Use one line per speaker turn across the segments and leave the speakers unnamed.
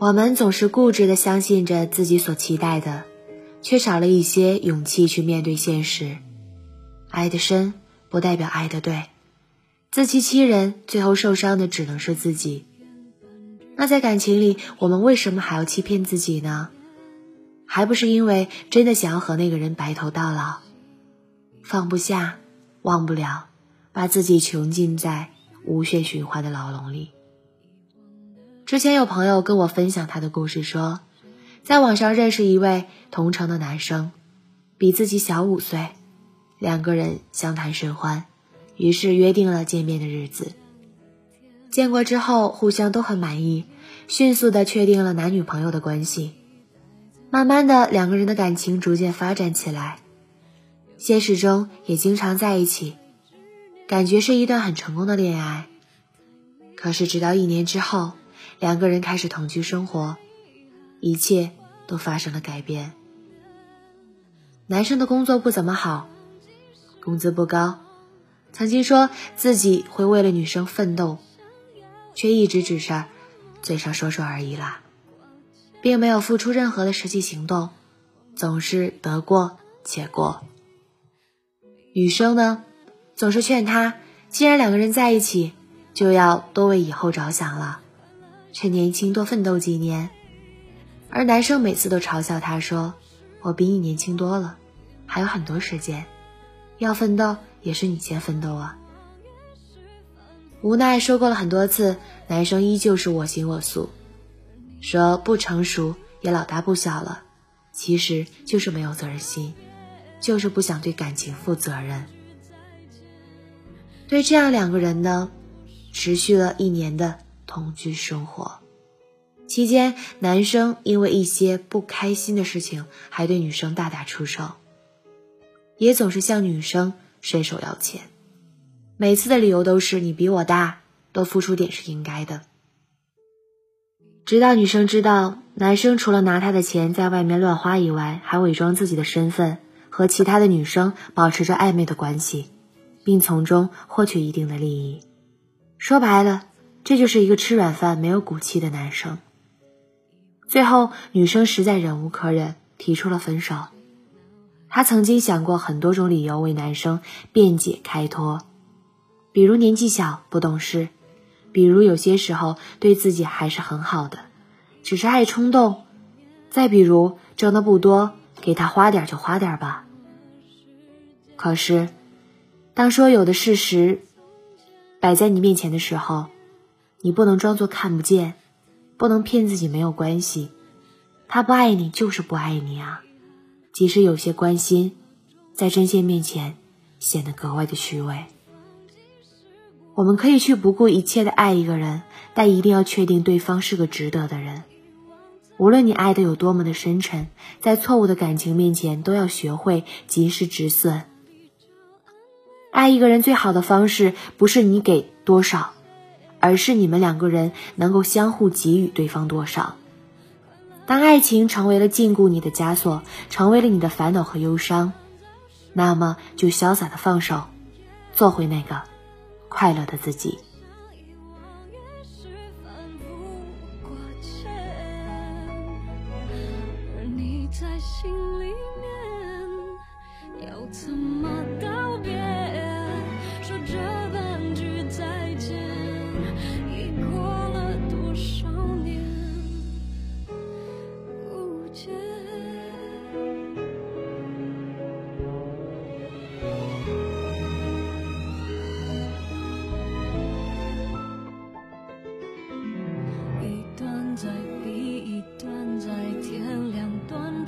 我们总是固执的相信着自己所期待的，却少了一些勇气去面对现实。爱的深不代表爱的对，自欺欺人，最后受伤的只能是自己。那在感情里，我们为什么还要欺骗自己呢？还不是因为真的想要和那个人白头到老，放不下，忘不了，把自己囚禁在无限循环的牢笼里。之前有朋友跟我分享他的故事，说在网上认识一位同城的男生，比自己小五岁，两个人相谈甚欢，于是约定了见面的日子。见过之后，互相都很满意，迅速的确定了男女朋友的关系。慢慢的，两个人的感情逐渐发展起来，现实中也经常在一起，感觉是一段很成功的恋爱。可是直到一年之后，两个人开始同居生活，一切都发生了改变。男生的工作不怎么好，工资不高，曾经说自己会为了女生奋斗，却一直只是嘴上说说而已啦。并没有付出任何的实际行动，总是得过且过。女生呢，总是劝他，既然两个人在一起，就要多为以后着想了，趁年轻多奋斗几年。而男生每次都嘲笑她说：“我比你年轻多了，还有很多时间，要奋斗也是你先奋斗啊。”无奈说过了很多次，男生依旧是我行我素。说不成熟也老大不小了，其实就是没有责任心，就是不想对感情负责任。对这样两个人呢，持续了一年的同居生活，期间男生因为一些不开心的事情，还对女生大打出手，也总是向女生伸手要钱，每次的理由都是你比我大，多付出点是应该的。直到女生知道男生除了拿她的钱在外面乱花以外，还伪装自己的身份，和其他的女生保持着暧昧的关系，并从中获取一定的利益。说白了，这就是一个吃软饭、没有骨气的男生。最后，女生实在忍无可忍，提出了分手。她曾经想过很多种理由为男生辩解开脱，比如年纪小、不懂事。比如有些时候对自己还是很好的，只是爱冲动；再比如挣的不多，给他花点就花点吧。可是，当所有的事实摆在你面前的时候，你不能装作看不见，不能骗自己没有关系。他不爱你就是不爱你啊！即使有些关心，在真线面前显得格外的虚伪。我们可以去不顾一切的爱一个人，但一定要确定对方是个值得的人。无论你爱的有多么的深沉，在错误的感情面前，都要学会及时止损。爱一个人最好的方式，不是你给多少，而是你们两个人能够相互给予对方多少。当爱情成为了禁锢你的枷锁，成为了你的烦恼和忧伤，那么就潇洒的放手，做回那个。快乐的自己。
你在心里面，要怎么？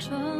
说。